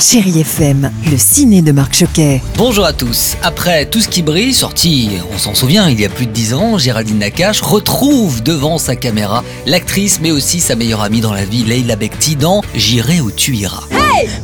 Chérie FM, le ciné de Marc Choquet. Bonjour à tous. Après Tout ce qui brille, sorti, on s'en souvient, il y a plus de 10 ans, Géraldine Nakache retrouve devant sa caméra l'actrice mais aussi sa meilleure amie dans la vie, Leila Bekti, dans J'irai où tu iras.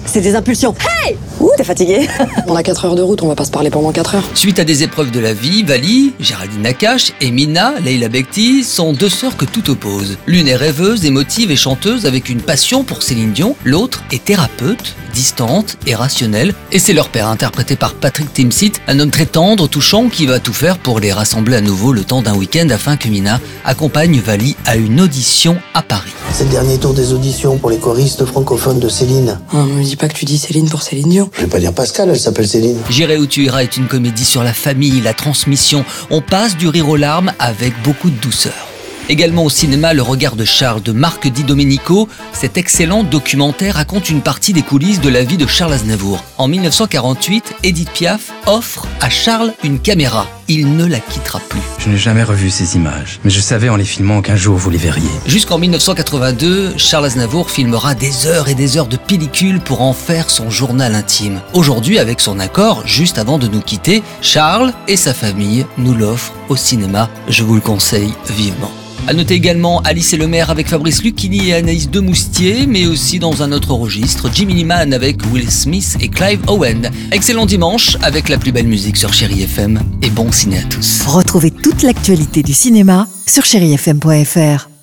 C'est des impulsions. Hey Ouh, t'es fatigué On a 4 heures de route, on va pas se parler pendant 4 heures. Suite à des épreuves de la vie, Vali, Géraldine Nakache et Mina, Leila Bekti, sont deux sœurs que tout oppose. L'une est rêveuse, émotive et chanteuse avec une passion pour Céline Dion, l'autre est thérapeute, distante et rationnelle, et c'est leur père interprété par Patrick Timsit, un homme très tendre, touchant, qui va tout faire pour les rassembler à nouveau le temps d'un week-end afin que Mina accompagne Vali à une audition à Paris. C'est le dernier tour des auditions pour les choristes francophones de Céline. Ah, me dis pas que tu dis Céline pour Céline Dion. Je vais pas dire Pascal, elle s'appelle Céline. J'irai où tu iras est une comédie sur la famille, la transmission. On passe du rire aux larmes avec beaucoup de douceur. Également au cinéma, Le regard de Charles de Marc Di Domenico. Cet excellent documentaire raconte une partie des coulisses de la vie de Charles Aznavour. En 1948, Edith Piaf offre à Charles une caméra. Il ne la quittera plus. Je n'ai jamais revu ces images, mais je savais en les filmant qu'un jour vous les verriez. Jusqu'en 1982, Charles Aznavour filmera des heures et des heures de pellicule pour en faire son journal intime. Aujourd'hui, avec son accord, juste avant de nous quitter, Charles et sa famille nous l'offrent au cinéma. Je vous le conseille vivement. À noter également Alice et le maire avec Fabrice Lucchini et Anaïs Demoustier, mais aussi dans un autre registre, Jimmy Liman avec Will Smith et Clive Owen. Excellent dimanche avec la plus belle musique sur Chéri FM et bon ciné à tous. Retrouvez toute l'actualité du cinéma sur chérifm.fr.